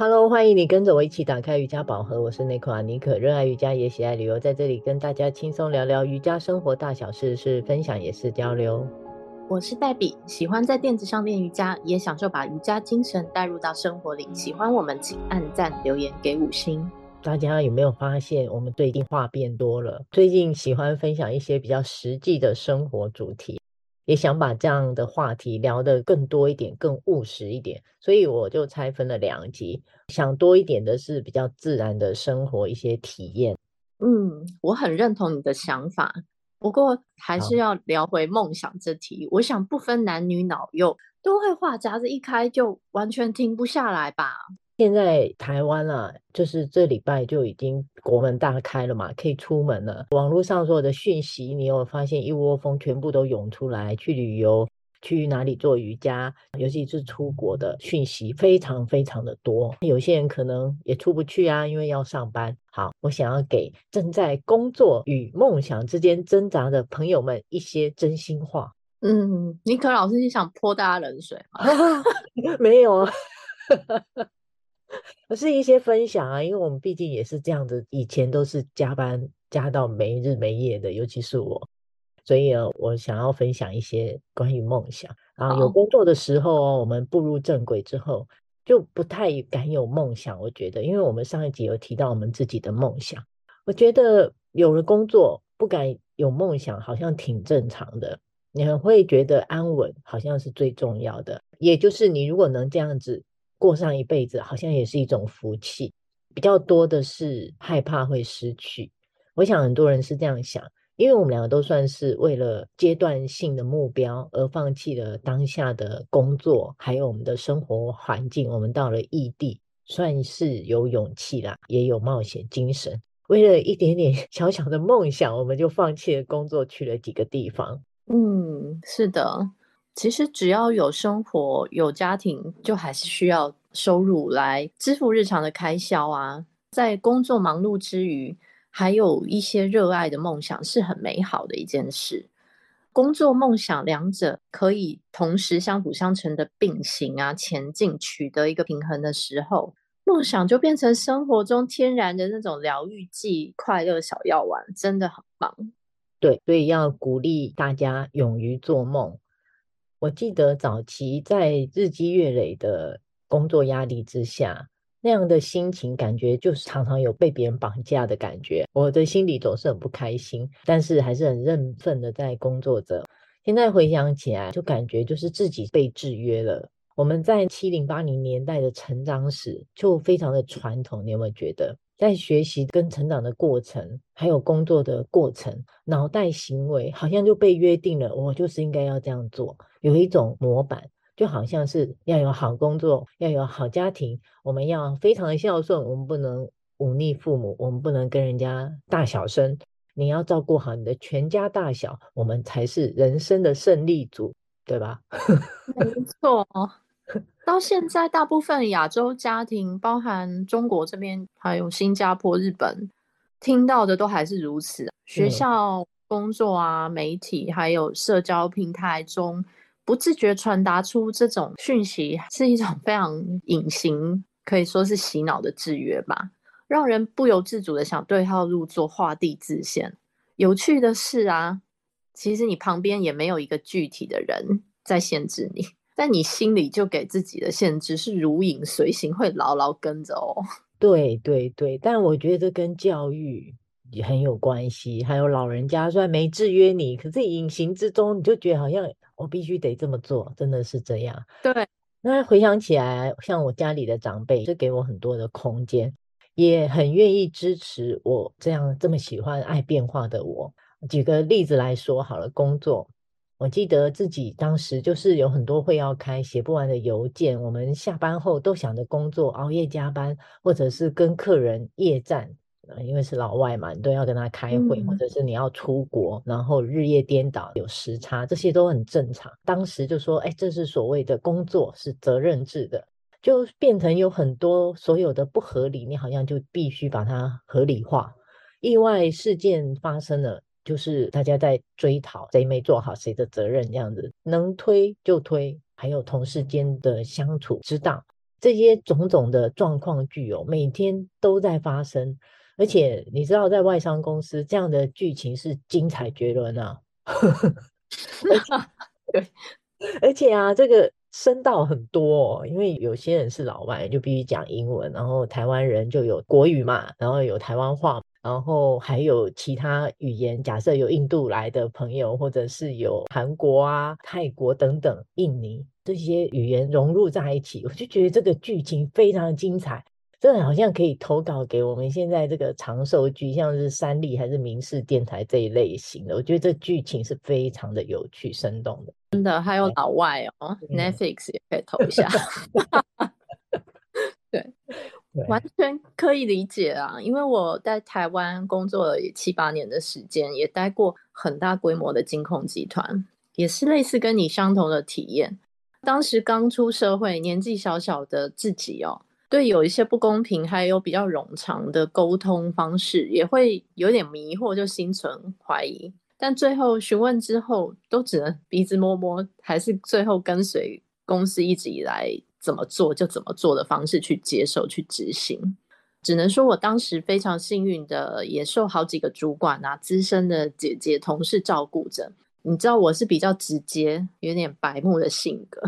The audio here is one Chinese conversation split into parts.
Hello，欢迎你跟着我一起打开瑜伽宝盒。我是内克阿尼可，热爱瑜伽也喜爱旅游，在这里跟大家轻松聊聊瑜伽生活大小事，是分享也是交流。我是黛比，喜欢在垫子上练瑜伽，也享受把瑜伽精神带入到生活里。喜欢我们，请按赞留言给五星。大家有没有发现，我们最近话变多了？最近喜欢分享一些比较实际的生活主题。也想把这样的话题聊得更多一点，更务实一点，所以我就拆分了两集。想多一点的是比较自然的生活一些体验。嗯，我很认同你的想法，不过还是要聊回梦想这题。我想不分男女老幼，都会话匣子一开就完全停不下来吧。现在台湾啊，就是这礼拜就已经国门大开了嘛，可以出门了。网络上所有的讯息，你有发现一窝蜂，全部都涌出来，去旅游，去哪里做瑜伽，尤其是出国的讯息非常非常的多。有些人可能也出不去啊，因为要上班。好，我想要给正在工作与梦想之间挣扎的朋友们一些真心话。嗯，尼克老师，你想泼大家冷水吗？没有啊。而是一些分享啊，因为我们毕竟也是这样子，以前都是加班加到没日没夜的，尤其是我，所以呢，我想要分享一些关于梦想啊。有工作的时候哦，我们步入正轨之后，就不太敢有梦想。我觉得，因为我们上一集有提到我们自己的梦想，我觉得有了工作不敢有梦想，好像挺正常的。你很会觉得安稳，好像是最重要的。也就是你如果能这样子。过上一辈子好像也是一种福气，比较多的是害怕会失去。我想很多人是这样想，因为我们两个都算是为了阶段性的目标而放弃了当下的工作，还有我们的生活环境。我们到了异地，算是有勇气啦，也有冒险精神。为了一点点 小小的梦想，我们就放弃了工作，去了几个地方。嗯，是的。其实只要有生活、有家庭，就还是需要收入来支付日常的开销啊。在工作忙碌之余，还有一些热爱的梦想，是很美好的一件事。工作、梦想两者可以同时相辅相成的并行啊，前进，取得一个平衡的时候，梦想就变成生活中天然的那种疗愈剂、快乐小药丸，真的很棒。对，所以要鼓励大家勇于做梦。我记得早期在日积月累的工作压力之下，那样的心情感觉就是常常有被别人绑架的感觉，我的心里总是很不开心，但是还是很认份的在工作着。现在回想起来，就感觉就是自己被制约了。我们在七零八零年代的成长史就非常的传统，你有没有觉得？在学习跟成长的过程，还有工作的过程，脑袋行为好像就被约定了，我就是应该要这样做，有一种模板，就好像是要有好工作，要有好家庭，我们要非常的孝顺，我们不能忤逆父母，我们不能跟人家大小声，你要照顾好你的全家大小，我们才是人生的胜利组，对吧？没错。到现在，大部分亚洲家庭，包含中国这边，还有新加坡、日本，听到的都还是如此。学校、工作啊，媒体，还有社交平台中，不自觉传达出这种讯息，是一种非常隐形，可以说是洗脑的制约吧，让人不由自主的想对号入座、画地自限。有趣的是啊，其实你旁边也没有一个具体的人在限制你。但你心里就给自己的限制是如影随形，会牢牢跟着哦。对对对，但我觉得跟教育也很有关系。还有老人家虽然没制约你，可是隐形之中你就觉得好像我必须得这么做，真的是这样。对，那回想起来，像我家里的长辈就给我很多的空间，也很愿意支持我这样这么喜欢爱变化的我。举个例子来说好了，工作。我记得自己当时就是有很多会要开，写不完的邮件。我们下班后都想着工作，熬夜加班，或者是跟客人夜战，因为是老外嘛，你都要跟他开会，嗯、或者是你要出国，然后日夜颠倒，有时差，这些都很正常。当时就说，哎，这是所谓的工作是责任制的，就变成有很多所有的不合理，你好像就必须把它合理化。意外事件发生了。就是大家在追讨谁没做好谁的责任这样子，能推就推，还有同事间的相处之道，这些种种的状况具有，每天都在发生。而且你知道，在外商公司这样的剧情是精彩绝伦啊！对，而且啊，这个声道很多哦，因为有些人是老外，就必须讲英文，然后台湾人就有国语嘛，然后有台湾话，然后还有其他语言。假设有印度来的朋友，或者是有韩国啊、泰国等等、印尼这些语言融入在一起，我就觉得这个剧情非常精彩。真的好像可以投稿给我们现在这个长寿剧，像是三立还是民视电台这一类型的，我觉得这剧情是非常的有趣、生动的。真的，还有老外哦、嗯、，Netflix 也可以投一下。对，对，完全可以理解啊，因为我在台湾工作了七八年的时间，也待过很大规模的金控集团，也是类似跟你相同的体验。当时刚出社会，年纪小小的自己哦。对，有一些不公平，还有比较冗长的沟通方式，也会有点迷惑，就心存怀疑。但最后询问之后，都只能鼻子摸摸，还是最后跟随公司一直以来怎么做就怎么做的方式去接受、去执行。只能说我当时非常幸运的，也受好几个主管啊、资深的姐姐同事照顾着。你知道我是比较直接、有点白目的性格。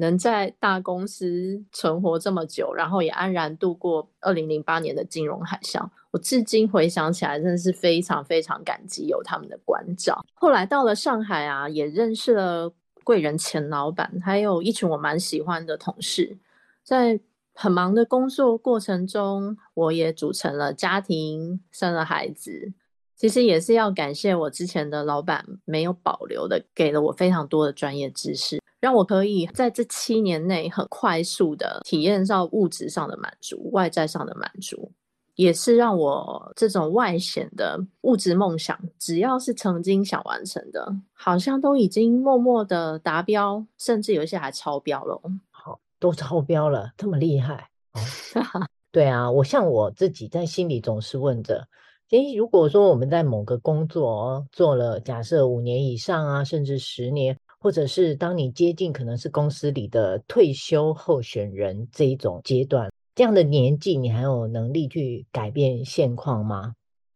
能在大公司存活这么久，然后也安然度过二零零八年的金融海啸，我至今回想起来，真的是非常非常感激有他们的关照。后来到了上海啊，也认识了贵人前老板，还有一群我蛮喜欢的同事。在很忙的工作过程中，我也组成了家庭，生了孩子。其实也是要感谢我之前的老板，没有保留的给了我非常多的专业知识。让我可以在这七年内很快速的体验到物质上的满足，外在上的满足，也是让我这种外显的物质梦想，只要是曾经想完成的，好像都已经默默的达标，甚至有一些还超标了。好，都超标了，这么厉害？对啊，我像我自己在心里总是问着，诶，如果说我们在某个工作做了假设五年以上啊，甚至十年。或者是当你接近可能是公司里的退休候选人这一种阶段，这样的年纪，你还有能力去改变现况吗？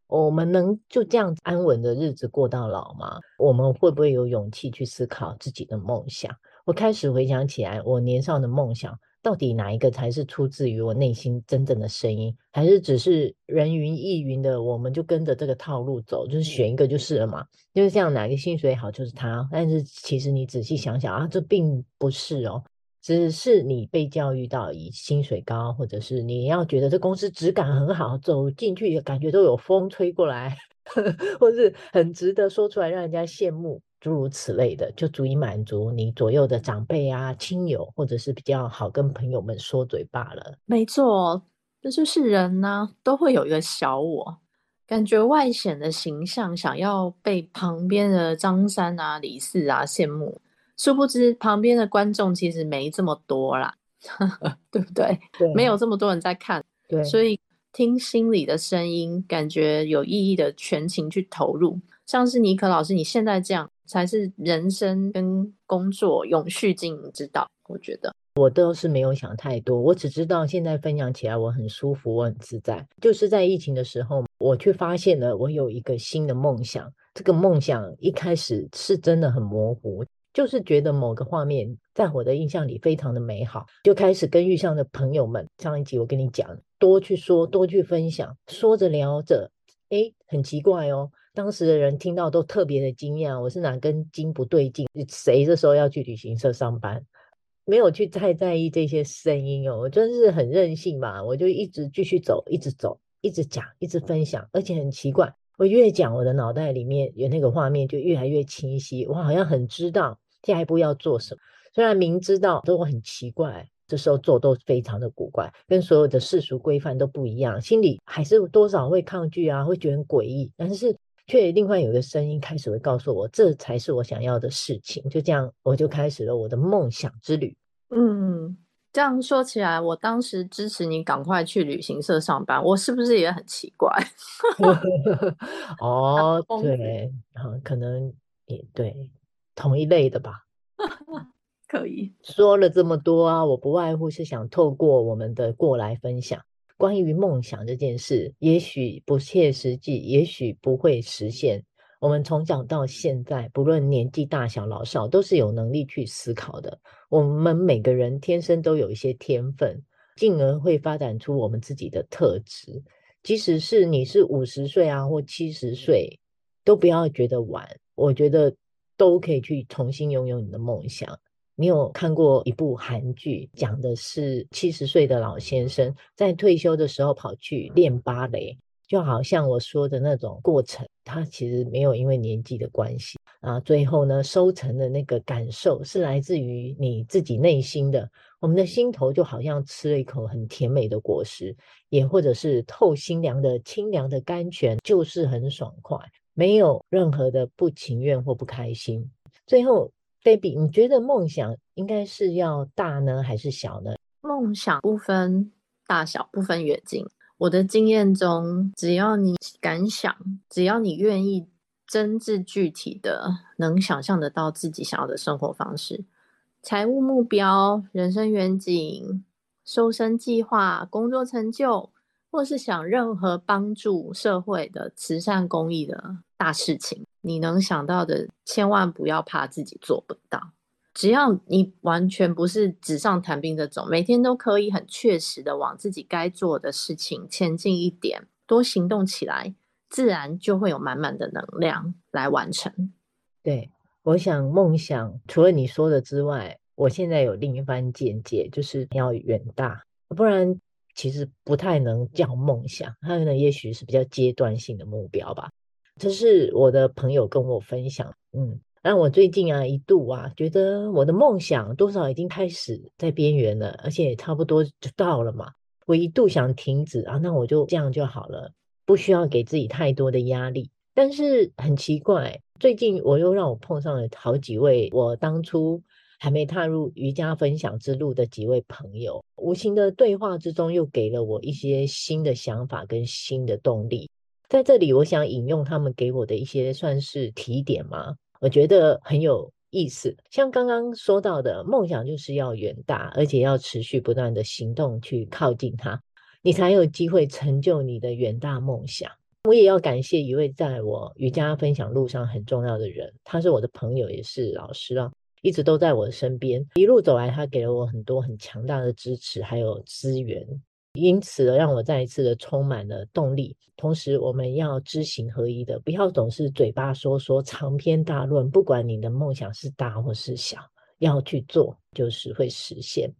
我们能就这样安稳的日子过到老吗？我们会不会有勇气去思考自己的梦想？我开始回想起来，我年少的梦想。到底哪一个才是出自于我内心真正的声音，还是只是人云亦云的？我们就跟着这个套路走，就是选一个就是了嘛，就是这样，哪个薪水好就是他。但是其实你仔细想想啊，这并不是哦，只是你被教育到以薪水高，或者是你要觉得这公司质感很好，走进去感觉都有风吹过来，或是很值得说出来让人家羡慕。诸如此类的，就足以满足你左右的长辈啊、亲友，或者是比较好跟朋友们说嘴罢了。没错，这就是人呢、啊，都会有一个小我，感觉外显的形象想要被旁边的张三啊、李四啊羡慕，殊不知旁边的观众其实没这么多啦，对不对？对，没有这么多人在看，对，所以听心里的声音，感觉有意义的全情去投入，像是尼克老师，你现在这样。才是人生跟工作永续经营之道。我觉得我都是没有想太多，我只知道现在分享起来我很舒服，我很自在。就是在疫情的时候，我却发现了我有一个新的梦想。这个梦想一开始是真的很模糊，就是觉得某个画面在我的印象里非常的美好，就开始跟遇上的朋友们。上一集我跟你讲，多去说，多去分享，说着聊着，诶，很奇怪哦。当时的人听到都特别的惊讶，我是哪根筋不对劲？谁这时候要去旅行社上班？没有去太在意这些声音哦，我真是很任性嘛，我就一直继续走，一直走，一直讲，一直分享，而且很奇怪，我越讲，我的脑袋里面有那个画面就越来越清晰，我好像很知道下一步要做什么，虽然明知道都很奇怪，这时候做都非常的古怪，跟所有的世俗规范都不一样，心里还是多少会抗拒啊，会觉得很诡异，但是。却另外有一个声音开始会告诉我，这才是我想要的事情。就这样，我就开始了我的梦想之旅。嗯，这样说起来，我当时支持你赶快去旅行社上班，我是不是也很奇怪？哦，对，可能也对，同一类的吧。可以。说了这么多啊，我不外乎是想透过我们的过来分享，关于梦想这件事，也许不切实际，也许不会实现。我们从小到现在，不论年纪大小老少，都是有能力去思考的。我们每个人天生都有一些天分，进而会发展出我们自己的特质。即使是你是五十岁啊，或七十岁，都不要觉得晚。我觉得都可以去重新拥有你的梦想。你有看过一部韩剧，讲的是七十岁的老先生在退休的时候跑去练芭蕾，就好像我说的那种过程，他其实没有因为年纪的关系啊。最后呢，收成的那个感受是来自于你自己内心的。我们的心头就好像吃了一口很甜美的果实，也或者是透心凉的清凉的甘泉，就是很爽快，没有任何的不情愿或不开心。最后。Baby，你觉得梦想应该是要大呢，还是小呢？梦想不分大小，不分远近。我的经验中，只要你敢想，只要你愿意，真挚具体的能想象得到自己想要的生活方式、财务目标、人生远景、瘦身计划、工作成就，或是想任何帮助社会的慈善公益的大事情。你能想到的，千万不要怕自己做不到。只要你完全不是纸上谈兵这种，每天都可以很确实的往自己该做的事情前进一点，多行动起来，自然就会有满满的能量来完成。对，我想梦想除了你说的之外，我现在有另一番见解，就是要远大，不然其实不太能叫梦想。它可能也许是比较阶段性的目标吧。这是我的朋友跟我分享，嗯，让我最近啊一度啊觉得我的梦想多少已经开始在边缘了，而且差不多就到了嘛。我一度想停止啊，那我就这样就好了，不需要给自己太多的压力。但是很奇怪，最近我又让我碰上了好几位我当初还没踏入瑜伽分享之路的几位朋友，无形的对话之中又给了我一些新的想法跟新的动力。在这里，我想引用他们给我的一些算是提点嘛，我觉得很有意思。像刚刚说到的，梦想就是要远大，而且要持续不断的行动去靠近它，你才有机会成就你的远大梦想。我也要感谢一位在我瑜伽分享路上很重要的人，他是我的朋友，也是老师啊，一直都在我的身边，一路走来，他给了我很多很强大的支持，还有资源。因此，让我再一次的充满了动力。同时，我们要知行合一的，不要总是嘴巴说说长篇大论。不管你的梦想是大或是小，要去做，就是会实现。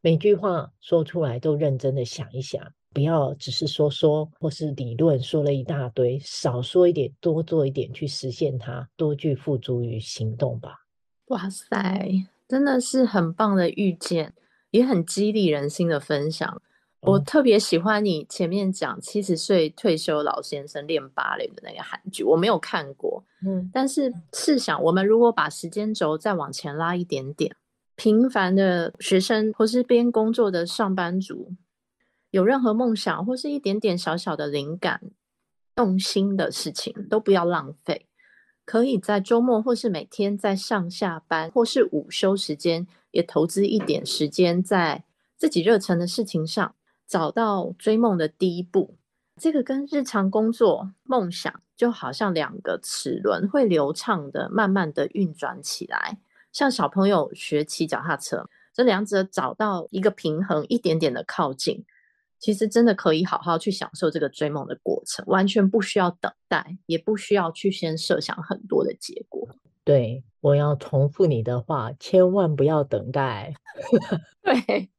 每句话说出来都认真的想一想，不要只是说说或是理论说了一大堆，少说一点，多做一点，去实现它，多去付诸于行动吧。哇塞，真的是很棒的遇见，也很激励人心的分享。我特别喜欢你前面讲七十岁退休老先生练芭蕾的那个韩剧，我没有看过，嗯，但是试想，我们如果把时间轴再往前拉一点点，平凡的学生或是边工作的上班族，有任何梦想或是一点点小小的灵感、动心的事情，都不要浪费，可以在周末或是每天在上下班或是午休时间，也投资一点时间在自己热忱的事情上。找到追梦的第一步，这个跟日常工作梦想就好像两个齿轮，会流畅的、慢慢的运转起来。像小朋友学骑脚踏车，这两者找到一个平衡，一点点的靠近，其实真的可以好好去享受这个追梦的过程，完全不需要等待，也不需要去先设想很多的结果。对，我要重复你的话，千万不要等待。对。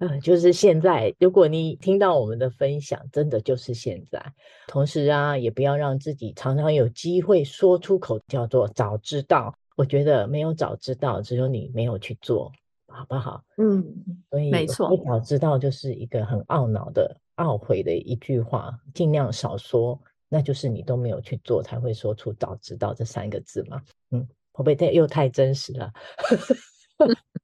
嗯，就是现在。如果你听到我们的分享，真的就是现在。同时啊，也不要让自己常常有机会说出口，叫做早知道。我觉得没有早知道，只有你没有去做，好不好？嗯，所以没错，早知道就是一个很懊恼的、懊悔的一句话，尽量少说。那就是你都没有去做，才会说出早知道这三个字嘛。嗯，会不会太又太真实了？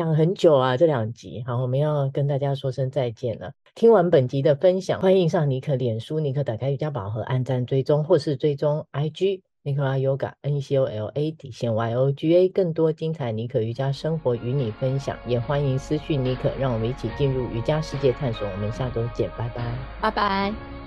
讲很久啊，这两集好，我们要跟大家说声再见了。听完本集的分享，欢迎上尼可脸书，尼可打开瑜伽宝盒，按赞追踪或是追踪 IG。Nicola Yoga N C O L A 底线 Y O G A，更多精彩尼可瑜伽生活与你分享，也欢迎私讯尼可，让我们一起进入瑜伽世界探索。我们下周见，拜拜，拜拜。